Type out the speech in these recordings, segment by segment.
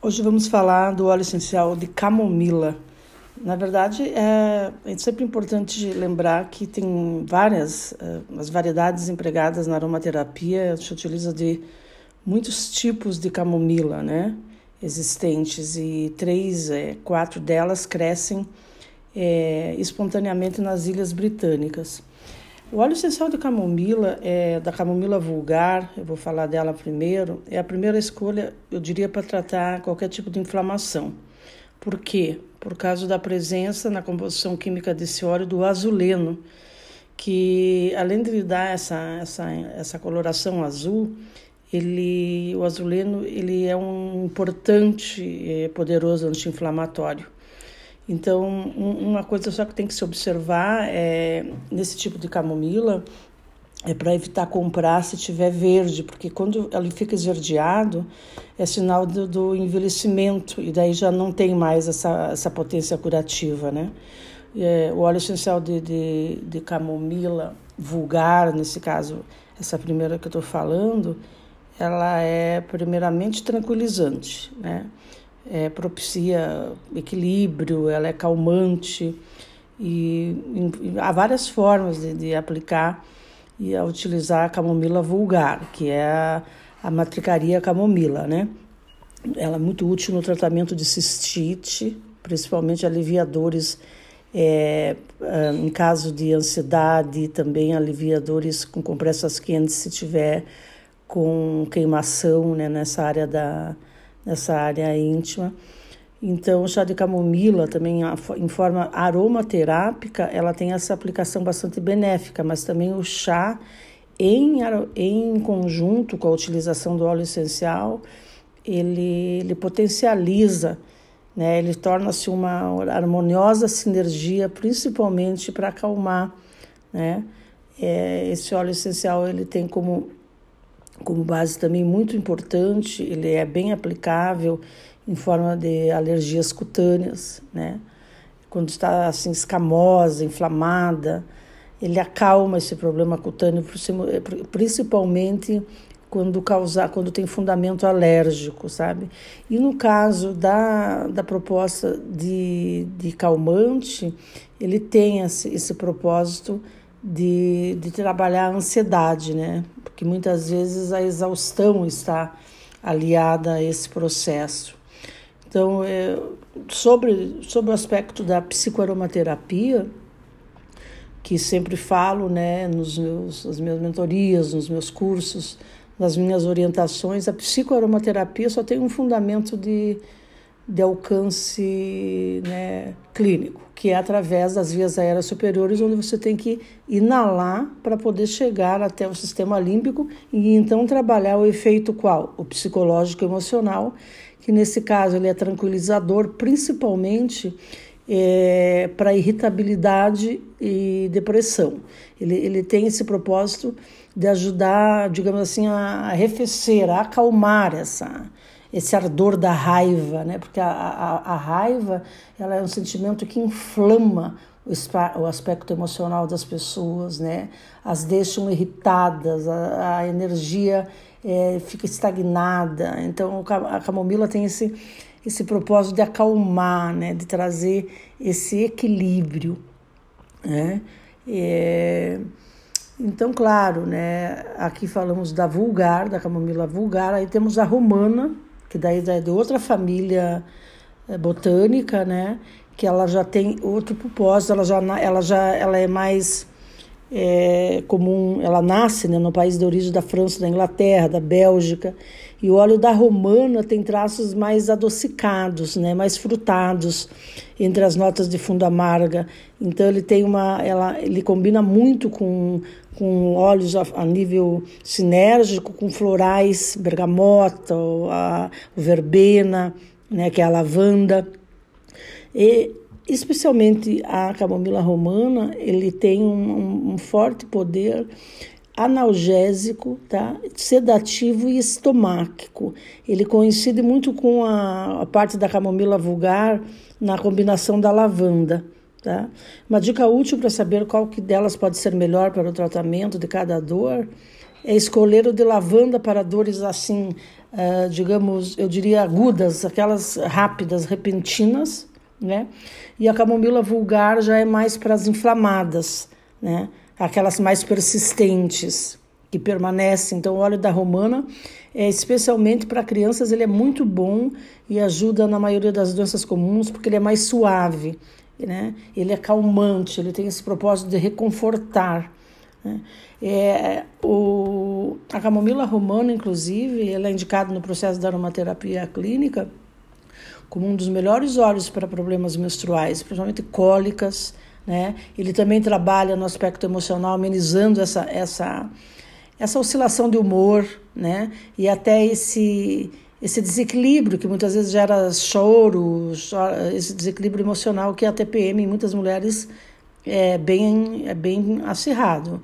Hoje vamos falar do óleo essencial de camomila. Na verdade, é, é sempre importante lembrar que tem várias uh, as variedades empregadas na aromaterapia. Se utiliza de muitos tipos de camomila, né, existentes e três, é, quatro delas crescem é, espontaneamente nas ilhas britânicas. O óleo essencial de camomila, é, da camomila vulgar, eu vou falar dela primeiro, é a primeira escolha, eu diria, para tratar qualquer tipo de inflamação. Por quê? Por causa da presença na composição química desse óleo do azuleno, que além de lhe dar essa, essa, essa coloração azul, ele, o azuleno ele é um importante e é, poderoso anti-inflamatório. Então, uma coisa só que tem que se observar é nesse tipo de camomila é para evitar comprar se tiver verde, porque quando ele fica esverdeado é sinal do, do, envelhecimento e daí já não tem mais essa, essa potência curativa, né? É, o óleo essencial de, de, de camomila vulgar, nesse caso, essa primeira que eu estou falando, ela é primeiramente tranquilizante, né? É, propicia equilíbrio, ela é calmante e, e há várias formas de, de, aplicar e a utilizar a camomila vulgar, que é a, a matricaria camomila, né? Ela é muito útil no tratamento de cistite, principalmente aliviadores é, é em caso de ansiedade, também aliviadores com compressas quentes se tiver com queimação né, nessa área da, nessa área íntima. Então, o chá de camomila também, em forma aromaterápica, ela tem essa aplicação bastante benéfica, mas também o chá, em, em conjunto com a utilização do óleo essencial, ele, ele potencializa, né? ele torna-se uma harmoniosa sinergia, principalmente para acalmar. Né? É, esse óleo essencial ele tem como como base também muito importante, ele é bem aplicável em forma de alergias cutâneas, né? Quando está assim escamosa, inflamada, ele acalma esse problema cutâneo, principalmente quando causar, quando tem fundamento alérgico, sabe? E no caso da, da proposta de, de calmante, ele tem esse, esse propósito de, de trabalhar a ansiedade, né? Porque muitas vezes a exaustão está aliada a esse processo. Então, é, sobre, sobre o aspecto da psicoaromaterapia, que sempre falo né, nos meus, nas minhas mentorias, nos meus cursos, nas minhas orientações, a psicoaromaterapia só tem um fundamento de de alcance né, clínico, que é através das vias aéreas superiores, onde você tem que inalar para poder chegar até o sistema límbico e então trabalhar o efeito qual? O psicológico emocional, que nesse caso ele é tranquilizador, principalmente é, para irritabilidade e depressão. Ele, ele tem esse propósito de ajudar, digamos assim, a arrefecer, a acalmar essa esse ardor da raiva, né? Porque a, a, a raiva ela é um sentimento que inflama o, aspecto emocional das pessoas, né? As deixam irritadas, a, a energia é, fica estagnada. Então a camomila tem esse esse propósito de acalmar, né? De trazer esse equilíbrio, né? É... Então, claro, né? Aqui falamos da vulgar, da camomila vulgar, aí temos a romana, que daí é de outra família é, botânica, né? Que ela já tem outro propósito, ela já, ela já ela é mais é, comum, ela nasce né, no país de origem da França, da Inglaterra, da Bélgica, e o óleo da romana tem traços mais adocicados, né, mais frutados entre as notas de fundo amarga. Então ele tem uma, ela, ele combina muito com com óleos a, a nível sinérgico, com florais, bergamota, a, verbena, né, que é a lavanda. E especialmente a camomila romana, ele tem um, um forte poder analgésico, tá? sedativo e estomáquico. Ele coincide muito com a, a parte da camomila vulgar na combinação da lavanda. Tá? Uma dica útil para saber qual que delas pode ser melhor para o tratamento de cada dor é escolher o de lavanda para dores assim, uh, digamos, eu diria agudas, aquelas rápidas, repentinas, né? E a camomila vulgar já é mais para as inflamadas, né? Aquelas mais persistentes que permanecem. Então, o óleo da romana, é, especialmente para crianças, ele é muito bom e ajuda na maioria das doenças comuns porque ele é mais suave, né? Ele é calmante, ele tem esse propósito de reconfortar. Né? É, o, a camomila romana, inclusive, ela é indicada no processo da aromaterapia clínica como um dos melhores óleos para problemas menstruais, principalmente cólicas. Né? Ele também trabalha no aspecto emocional, amenizando essa, essa, essa oscilação de humor né? e até esse, esse desequilíbrio que muitas vezes gera choro, esse desequilíbrio emocional que a TPM em muitas mulheres é bem, é bem acirrado.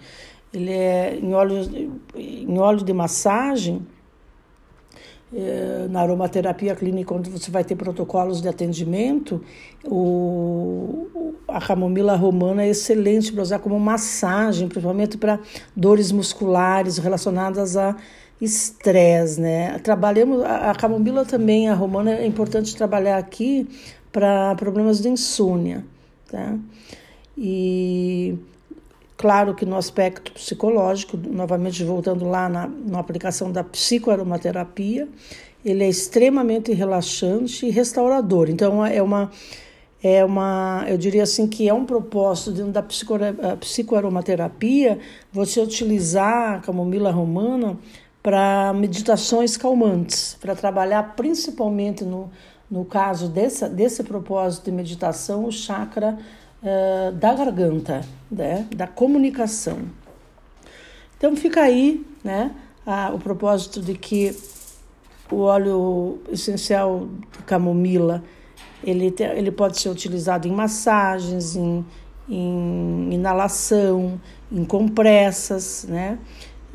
Ele é em óleo, em óleo de massagem, na aromaterapia clínica, onde você vai ter protocolos de atendimento, o, a camomila romana é excelente para usar como massagem, principalmente para dores musculares relacionadas a estresse, né? Trabalhamos a, a camomila também, a romana é importante trabalhar aqui para problemas de insônia, tá? E claro que no aspecto psicológico, novamente voltando lá na, na aplicação da psicoaromaterapia, ele é extremamente relaxante e restaurador. Então é uma é uma, eu diria assim que é um propósito dentro da psico, psicoaromaterapia você utilizar a camomila romana para meditações calmantes, para trabalhar principalmente no, no caso desse, desse propósito de meditação, o chakra uh, da garganta, né, da comunicação. Então fica aí né, a, o propósito de que o óleo essencial de camomila ele, te, ele pode ser utilizado em massagens, em, em inalação, em compressas, né?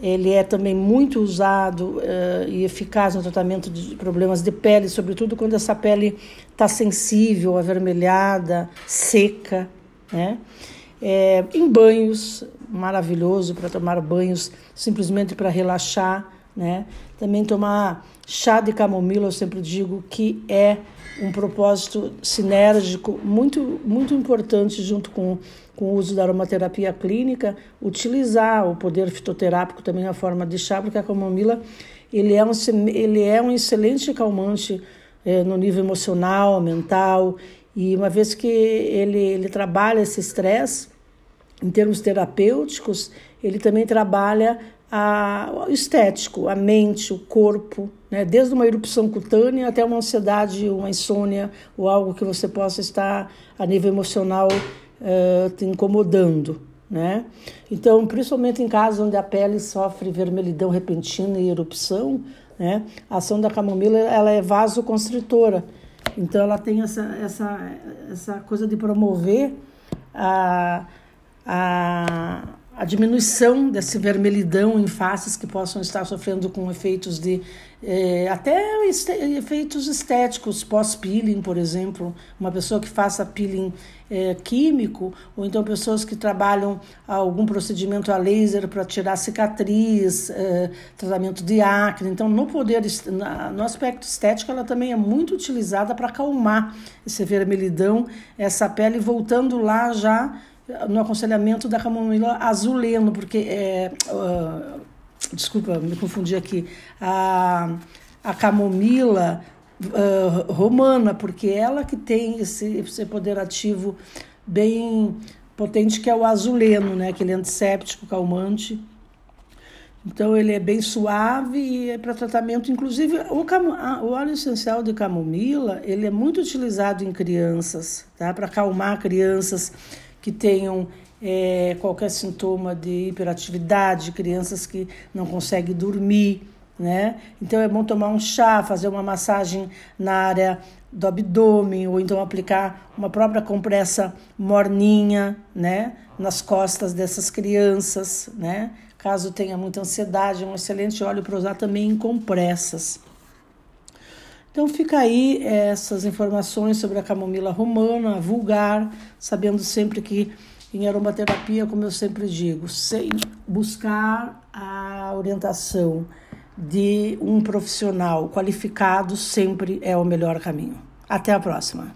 Ele é também muito usado uh, e eficaz no tratamento de problemas de pele, sobretudo quando essa pele está sensível, avermelhada, seca, né? É, em banhos, maravilhoso para tomar banhos simplesmente para relaxar, né? Também tomar chá de camomila, eu sempre digo que é um propósito sinérgico muito, muito importante junto com, com o uso da aromaterapia clínica, utilizar o poder fitoterápico também na forma de chá, porque a camomila ele é um, ele é um excelente calmante é, no nível emocional, mental, e uma vez que ele, ele trabalha esse estresse, em termos terapêuticos, ele também trabalha a, o estético, a mente, o corpo, né? desde uma erupção cutânea até uma ansiedade, uma insônia ou algo que você possa estar a nível emocional uh, te incomodando. Né? Então, principalmente em casos onde a pele sofre vermelhidão repentina e erupção, né? a ação da camomila ela é vasoconstritora. Então, ela tem essa, essa, essa coisa de promover a, a a diminuição dessa vermelhidão em faces que possam estar sofrendo com efeitos de é, até efeitos estéticos pós-peeling, por exemplo, uma pessoa que faça peeling é, químico, ou então pessoas que trabalham algum procedimento a laser para tirar cicatriz, é, tratamento de acne. Então, no poder, no aspecto estético, ela também é muito utilizada para acalmar esse vermelhidão, essa pele voltando lá já no aconselhamento da camomila azuleno, porque é, uh, desculpa, me confundi aqui, a, a camomila uh, romana, porque é ela que tem esse, esse poder ativo bem potente, que é o azuleno, né, aquele antisséptico calmante. Então ele é bem suave e é para tratamento, inclusive o, o óleo essencial de camomila, ele é muito utilizado em crianças, tá? Para acalmar crianças que tenham é, qualquer sintoma de hiperatividade, crianças que não conseguem dormir, né? Então é bom tomar um chá, fazer uma massagem na área do abdômen ou então aplicar uma própria compressa morninha, né, nas costas dessas crianças, né? Caso tenha muita ansiedade, é um excelente óleo para usar também em compressas. Então fica aí essas informações sobre a camomila romana, vulgar, sabendo sempre que em aromaterapia, como eu sempre digo, sem buscar a a orientação de um profissional qualificado sempre é o melhor caminho. Até a próxima!